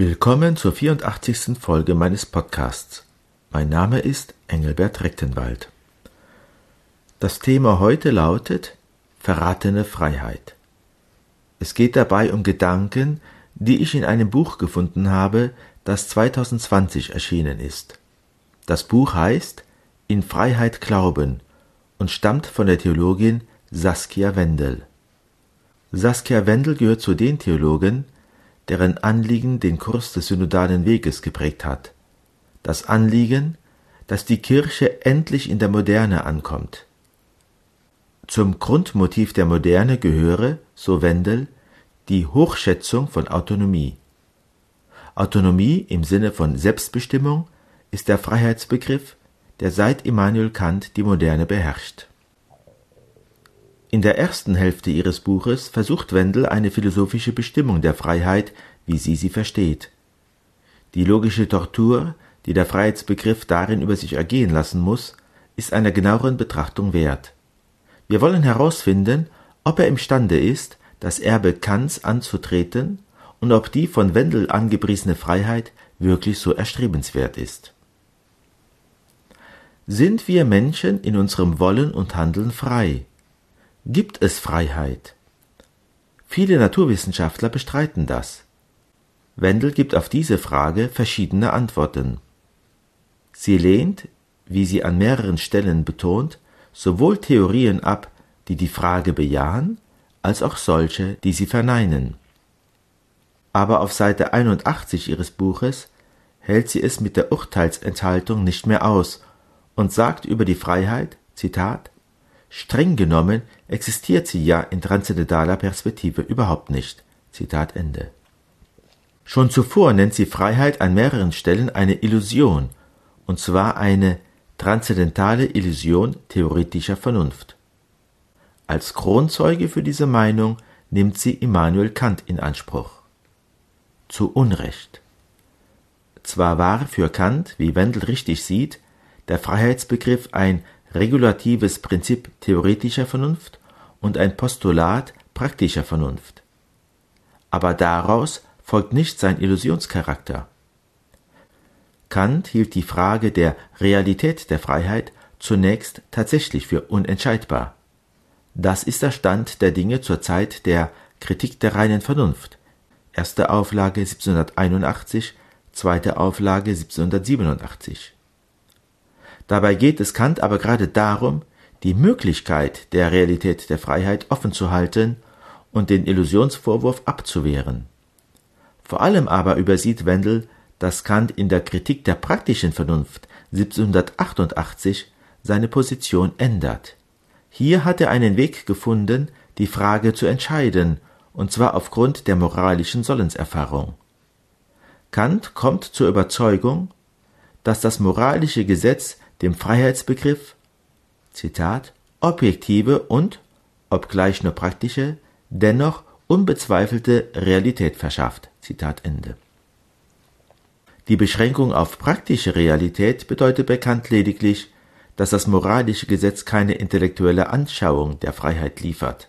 Willkommen zur 84. Folge meines Podcasts. Mein Name ist Engelbert Rechtenwald. Das Thema heute lautet Verratene Freiheit. Es geht dabei um Gedanken, die ich in einem Buch gefunden habe, das 2020 erschienen ist. Das Buch heißt In Freiheit glauben und stammt von der Theologin Saskia Wendel. Saskia Wendel gehört zu den Theologen, deren Anliegen den Kurs des synodalen Weges geprägt hat. Das Anliegen, dass die Kirche endlich in der Moderne ankommt. Zum Grundmotiv der Moderne gehöre, so Wendel, die Hochschätzung von Autonomie. Autonomie im Sinne von Selbstbestimmung ist der Freiheitsbegriff, der seit Immanuel Kant die Moderne beherrscht. In der ersten Hälfte ihres Buches versucht Wendel eine philosophische Bestimmung der Freiheit, wie sie sie versteht. Die logische Tortur, die der Freiheitsbegriff darin über sich ergehen lassen muss, ist einer genaueren Betrachtung wert. Wir wollen herausfinden, ob er imstande ist, das Erbe Kants anzutreten und ob die von Wendel angepriesene Freiheit wirklich so erstrebenswert ist. Sind wir Menschen in unserem Wollen und Handeln frei? Gibt es Freiheit? Viele Naturwissenschaftler bestreiten das. Wendel gibt auf diese Frage verschiedene Antworten. Sie lehnt, wie sie an mehreren Stellen betont, sowohl Theorien ab, die die Frage bejahen, als auch solche, die sie verneinen. Aber auf Seite 81 ihres Buches hält sie es mit der Urteilsenthaltung nicht mehr aus und sagt über die Freiheit, Zitat, Streng genommen existiert sie ja in transzendentaler Perspektive überhaupt nicht. Zitat Ende. Schon zuvor nennt sie Freiheit an mehreren Stellen eine Illusion, und zwar eine transzendentale Illusion theoretischer Vernunft. Als Kronzeuge für diese Meinung nimmt sie Immanuel Kant in Anspruch. Zu Unrecht. Zwar war für Kant, wie Wendel richtig sieht, der Freiheitsbegriff ein regulatives Prinzip theoretischer Vernunft und ein Postulat praktischer Vernunft. Aber daraus folgt nicht sein Illusionscharakter. Kant hielt die Frage der Realität der Freiheit zunächst tatsächlich für unentscheidbar. Das ist der Stand der Dinge zur Zeit der Kritik der reinen Vernunft. Erste Auflage 1781, zweite Auflage 1787. Dabei geht es Kant aber gerade darum, die Möglichkeit der Realität der Freiheit offen zu halten und den Illusionsvorwurf abzuwehren. Vor allem aber übersieht Wendel, dass Kant in der Kritik der praktischen Vernunft 1788 seine Position ändert. Hier hat er einen Weg gefunden, die Frage zu entscheiden, und zwar aufgrund der moralischen Sollenserfahrung. Kant kommt zur Überzeugung, dass das moralische Gesetz dem Freiheitsbegriff Zitat objektive und, obgleich nur praktische, dennoch unbezweifelte Realität verschafft. Zitat Ende. Die Beschränkung auf praktische Realität bedeutet bekannt lediglich, dass das moralische Gesetz keine intellektuelle Anschauung der Freiheit liefert.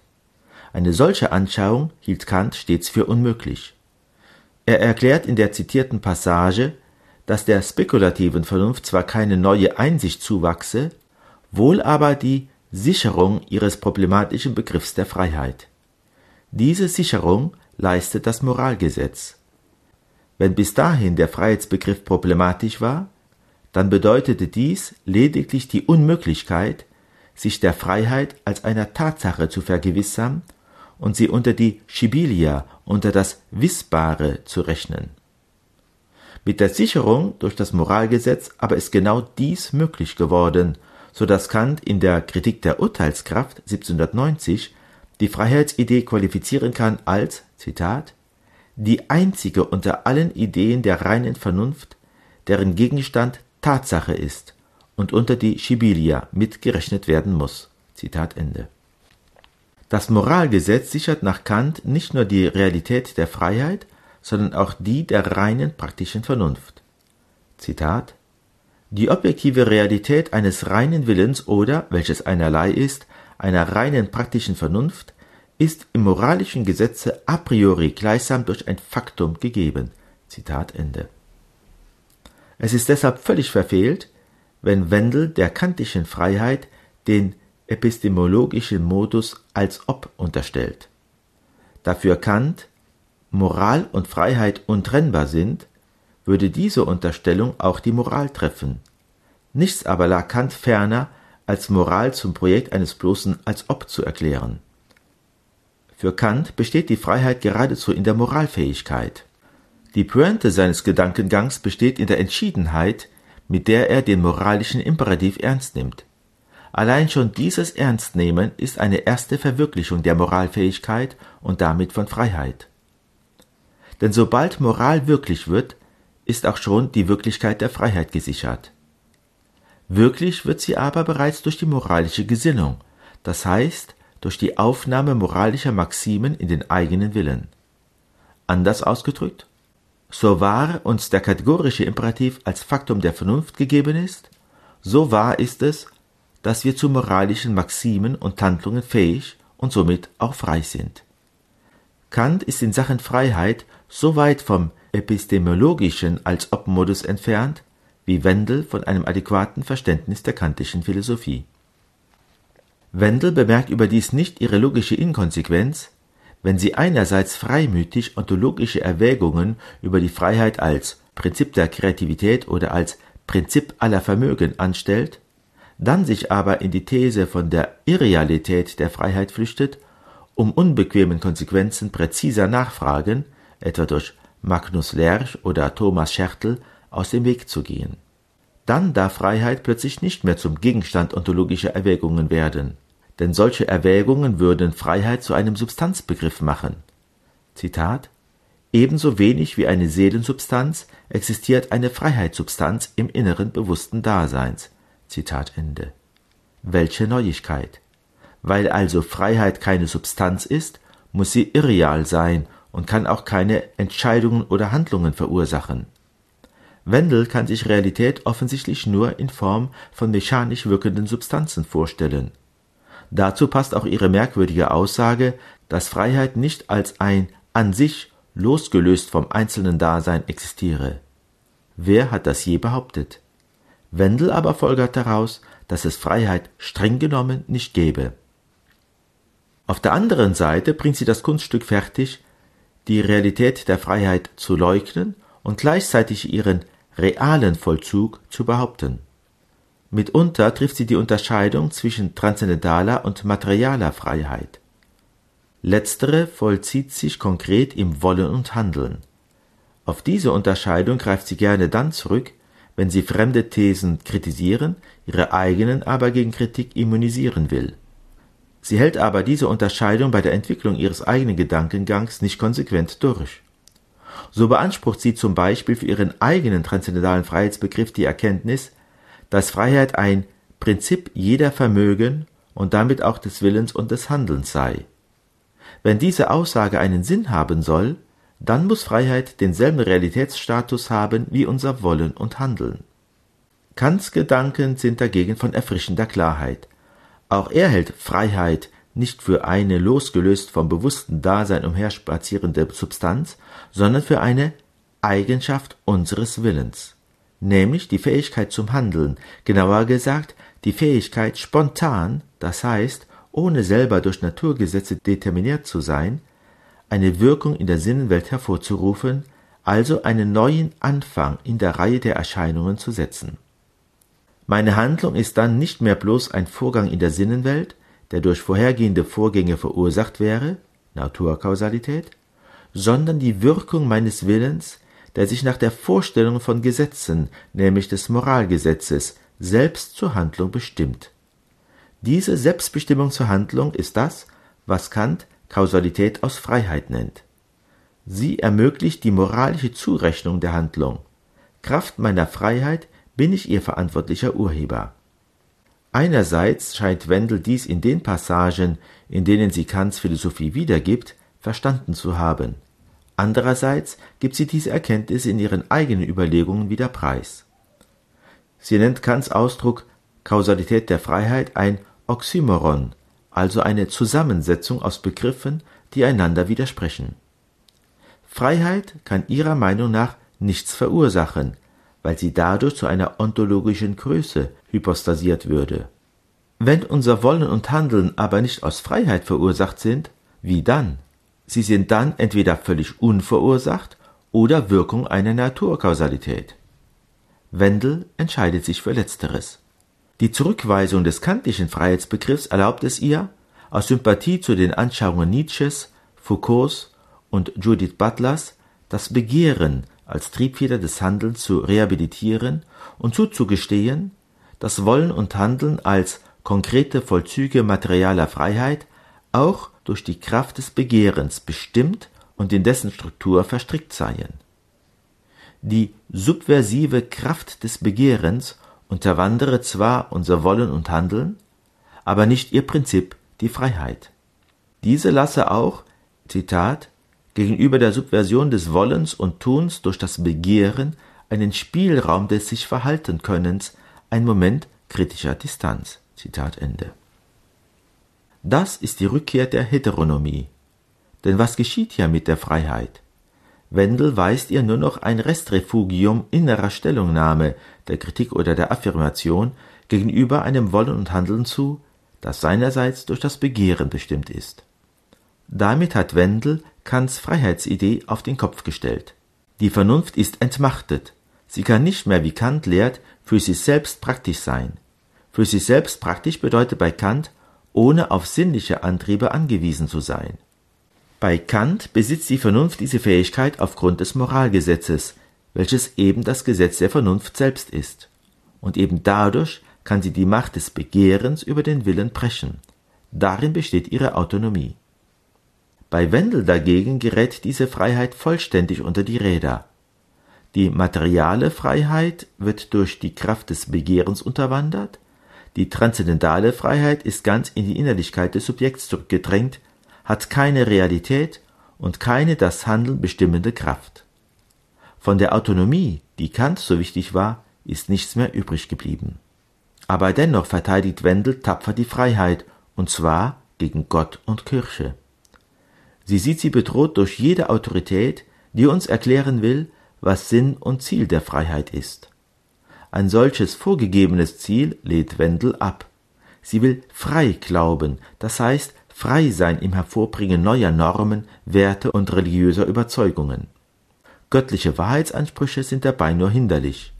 Eine solche Anschauung hielt Kant stets für unmöglich. Er erklärt in der zitierten Passage, dass der spekulativen Vernunft zwar keine neue Einsicht zuwachse, wohl aber die Sicherung ihres problematischen Begriffs der Freiheit. Diese Sicherung leistet das Moralgesetz. Wenn bis dahin der Freiheitsbegriff problematisch war, dann bedeutete dies lediglich die Unmöglichkeit, sich der Freiheit als einer Tatsache zu vergewissern und sie unter die Schibilia, unter das Wissbare zu rechnen. Mit der Sicherung durch das Moralgesetz aber ist genau dies möglich geworden, so dass Kant in der Kritik der Urteilskraft 1790 die Freiheitsidee qualifizieren kann als, Zitat, die einzige unter allen Ideen der reinen Vernunft, deren Gegenstand Tatsache ist und unter die Schibilia mitgerechnet werden muss. Zitat Ende. Das Moralgesetz sichert nach Kant nicht nur die Realität der Freiheit, sondern auch die der reinen praktischen Vernunft. Zitat Die objektive Realität eines reinen Willens oder, welches einerlei ist, einer reinen praktischen Vernunft, ist im moralischen Gesetze a priori gleichsam durch ein Faktum gegeben. Zitat Ende. Es ist deshalb völlig verfehlt, wenn Wendel der kantischen Freiheit den epistemologischen Modus als ob unterstellt. Dafür Kant Moral und Freiheit untrennbar sind, würde diese Unterstellung auch die Moral treffen. Nichts aber lag Kant ferner, als Moral zum Projekt eines bloßen als ob zu erklären. Für Kant besteht die Freiheit geradezu in der Moralfähigkeit. Die Pointe seines Gedankengangs besteht in der Entschiedenheit, mit der er den moralischen Imperativ ernst nimmt. Allein schon dieses Ernstnehmen ist eine erste Verwirklichung der Moralfähigkeit und damit von Freiheit. Denn sobald Moral wirklich wird, ist auch schon die Wirklichkeit der Freiheit gesichert. Wirklich wird sie aber bereits durch die moralische Gesinnung, das heißt durch die Aufnahme moralischer Maximen in den eigenen Willen. Anders ausgedrückt, so wahr uns der kategorische Imperativ als Faktum der Vernunft gegeben ist, so wahr ist es, dass wir zu moralischen Maximen und Handlungen fähig und somit auch frei sind. Kant ist in Sachen Freiheit so weit vom epistemologischen als Ob-Modus entfernt, wie Wendel von einem adäquaten Verständnis der kantischen Philosophie. Wendel bemerkt überdies nicht ihre logische Inkonsequenz, wenn sie einerseits freimütig ontologische Erwägungen über die Freiheit als Prinzip der Kreativität oder als Prinzip aller Vermögen anstellt, dann sich aber in die These von der Irrealität der Freiheit flüchtet, um unbequemen Konsequenzen präziser nachfragen, etwa durch Magnus Lerch oder Thomas Schertl, aus dem Weg zu gehen. Dann darf Freiheit plötzlich nicht mehr zum Gegenstand ontologischer Erwägungen werden, denn solche Erwägungen würden Freiheit zu einem Substanzbegriff machen. Zitat Ebenso wenig wie eine Seelensubstanz existiert eine Freiheitssubstanz im inneren bewussten Daseins. Zitat Ende. Welche Neuigkeit! Weil also Freiheit keine Substanz ist, muss sie irreal sein und kann auch keine Entscheidungen oder Handlungen verursachen. Wendel kann sich Realität offensichtlich nur in Form von mechanisch wirkenden Substanzen vorstellen. Dazu passt auch ihre merkwürdige Aussage, dass Freiheit nicht als ein an sich losgelöst vom einzelnen Dasein existiere. Wer hat das je behauptet? Wendel aber folgert daraus, dass es Freiheit streng genommen nicht gäbe. Auf der anderen Seite bringt sie das Kunststück fertig, die Realität der Freiheit zu leugnen und gleichzeitig ihren realen Vollzug zu behaupten. Mitunter trifft sie die Unterscheidung zwischen transzendentaler und materialer Freiheit. Letztere vollzieht sich konkret im Wollen und Handeln. Auf diese Unterscheidung greift sie gerne dann zurück, wenn sie fremde Thesen kritisieren, ihre eigenen aber gegen Kritik immunisieren will. Sie hält aber diese Unterscheidung bei der Entwicklung ihres eigenen Gedankengangs nicht konsequent durch. So beansprucht sie zum Beispiel für ihren eigenen transzendentalen Freiheitsbegriff die Erkenntnis, dass Freiheit ein Prinzip jeder Vermögen und damit auch des Willens und des Handelns sei. Wenn diese Aussage einen Sinn haben soll, dann muss Freiheit denselben Realitätsstatus haben wie unser Wollen und Handeln. Kants Gedanken sind dagegen von erfrischender Klarheit. Auch er hält Freiheit nicht für eine losgelöst vom bewussten Dasein umherspazierende Substanz, sondern für eine Eigenschaft unseres Willens, nämlich die Fähigkeit zum Handeln, genauer gesagt die Fähigkeit spontan, das heißt ohne selber durch Naturgesetze determiniert zu sein, eine Wirkung in der Sinnenwelt hervorzurufen, also einen neuen Anfang in der Reihe der Erscheinungen zu setzen. Meine Handlung ist dann nicht mehr bloß ein Vorgang in der Sinnenwelt, der durch vorhergehende Vorgänge verursacht wäre, Naturkausalität, sondern die Wirkung meines Willens, der sich nach der Vorstellung von Gesetzen, nämlich des Moralgesetzes, selbst zur Handlung bestimmt. Diese Selbstbestimmung zur Handlung ist das, was Kant Kausalität aus Freiheit nennt. Sie ermöglicht die moralische Zurechnung der Handlung. Kraft meiner Freiheit bin ich ihr verantwortlicher Urheber. Einerseits scheint Wendel dies in den Passagen, in denen sie Kants Philosophie wiedergibt, verstanden zu haben. Andererseits gibt sie diese Erkenntnis in ihren eigenen Überlegungen wieder preis. Sie nennt Kants Ausdruck Kausalität der Freiheit ein Oxymoron, also eine Zusammensetzung aus Begriffen, die einander widersprechen. Freiheit kann ihrer Meinung nach nichts verursachen, weil sie dadurch zu einer ontologischen Größe hypostasiert würde. Wenn unser Wollen und Handeln aber nicht aus Freiheit verursacht sind, wie dann? Sie sind dann entweder völlig unverursacht oder Wirkung einer Naturkausalität. Wendel entscheidet sich für Letzteres. Die Zurückweisung des kantischen Freiheitsbegriffs erlaubt es ihr, aus Sympathie zu den Anschauungen Nietzsches, Foucaults und Judith Butlers das Begehren als Triebfeder des Handelns zu rehabilitieren und zuzugestehen, dass Wollen und Handeln als konkrete Vollzüge materialer Freiheit auch durch die Kraft des Begehrens bestimmt und in dessen Struktur verstrickt seien. Die subversive Kraft des Begehrens unterwandere zwar unser Wollen und Handeln, aber nicht ihr Prinzip, die Freiheit. Diese lasse auch, Zitat, gegenüber der Subversion des Wollens und Tuns durch das Begehren einen Spielraum des sich verhalten Könnens, ein Moment kritischer Distanz. Zitat Ende. Das ist die Rückkehr der Heteronomie. Denn was geschieht hier mit der Freiheit? Wendel weist ihr nur noch ein Restrefugium innerer Stellungnahme, der Kritik oder der Affirmation gegenüber einem Wollen und Handeln zu, das seinerseits durch das Begehren bestimmt ist. Damit hat Wendel Kants Freiheitsidee auf den Kopf gestellt. Die Vernunft ist entmachtet. Sie kann nicht mehr, wie Kant lehrt, für sich selbst praktisch sein. Für sich selbst praktisch bedeutet bei Kant, ohne auf sinnliche Antriebe angewiesen zu sein. Bei Kant besitzt die Vernunft diese Fähigkeit aufgrund des Moralgesetzes, welches eben das Gesetz der Vernunft selbst ist. Und eben dadurch kann sie die Macht des Begehrens über den Willen brechen. Darin besteht ihre Autonomie. Bei Wendel dagegen gerät diese Freiheit vollständig unter die Räder. Die materiale Freiheit wird durch die Kraft des Begehrens unterwandert, die transzendentale Freiheit ist ganz in die Innerlichkeit des Subjekts zurückgedrängt, hat keine Realität und keine das Handeln bestimmende Kraft. Von der Autonomie, die Kant so wichtig war, ist nichts mehr übrig geblieben. Aber dennoch verteidigt Wendel tapfer die Freiheit, und zwar gegen Gott und Kirche. Sie sieht sie bedroht durch jede Autorität, die uns erklären will, was Sinn und Ziel der Freiheit ist. Ein solches vorgegebenes Ziel lehnt Wendel ab. Sie will frei glauben, das heißt frei sein im Hervorbringen neuer Normen, Werte und religiöser Überzeugungen. Göttliche Wahrheitsansprüche sind dabei nur hinderlich.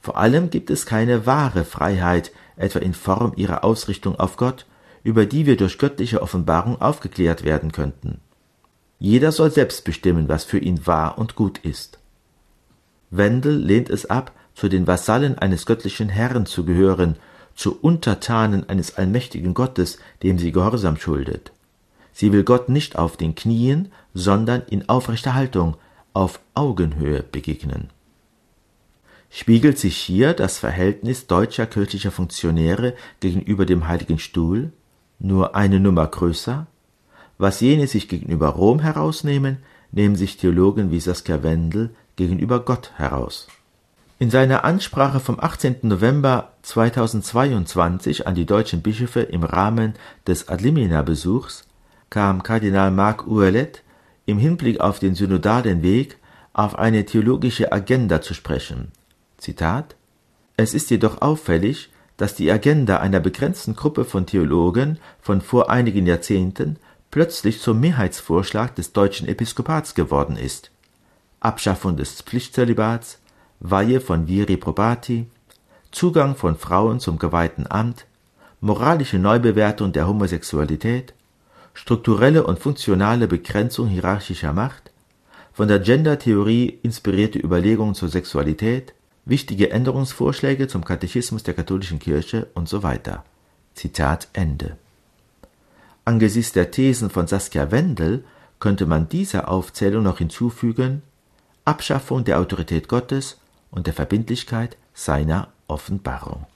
Vor allem gibt es keine wahre Freiheit, etwa in Form ihrer Ausrichtung auf Gott, über die wir durch göttliche Offenbarung aufgeklärt werden könnten. Jeder soll selbst bestimmen, was für ihn wahr und gut ist. Wendel lehnt es ab, zu den Vasallen eines göttlichen Herrn zu gehören zu Untertanen eines allmächtigen Gottes, dem sie Gehorsam schuldet. Sie will Gott nicht auf den Knien, sondern in aufrechter Haltung, auf Augenhöhe begegnen. Spiegelt sich hier das Verhältnis deutscher kirchlicher Funktionäre gegenüber dem Heiligen Stuhl nur eine Nummer größer? Was jene sich gegenüber Rom herausnehmen, nehmen sich Theologen wie Saskia Wendel gegenüber Gott heraus. In seiner Ansprache vom 18. November 2022 an die deutschen Bischöfe im Rahmen des Adlimina-Besuchs kam Kardinal Marc Ouellet im Hinblick auf den synodalen Weg auf eine theologische Agenda zu sprechen. Zitat Es ist jedoch auffällig, dass die Agenda einer begrenzten Gruppe von Theologen von vor einigen Jahrzehnten plötzlich zum Mehrheitsvorschlag des deutschen Episkopats geworden ist. Abschaffung des Pflichtzölibats, Weihe von Viri Probati, Zugang von Frauen zum geweihten Amt, moralische Neubewertung der Homosexualität, strukturelle und funktionale Begrenzung hierarchischer Macht, von der Gender-Theorie inspirierte Überlegungen zur Sexualität, wichtige Änderungsvorschläge zum Katechismus der katholischen Kirche und so weiter. Zitat Ende. Angesichts der Thesen von Saskia Wendel könnte man dieser Aufzählung noch hinzufügen Abschaffung der Autorität Gottes und der Verbindlichkeit seiner Offenbarung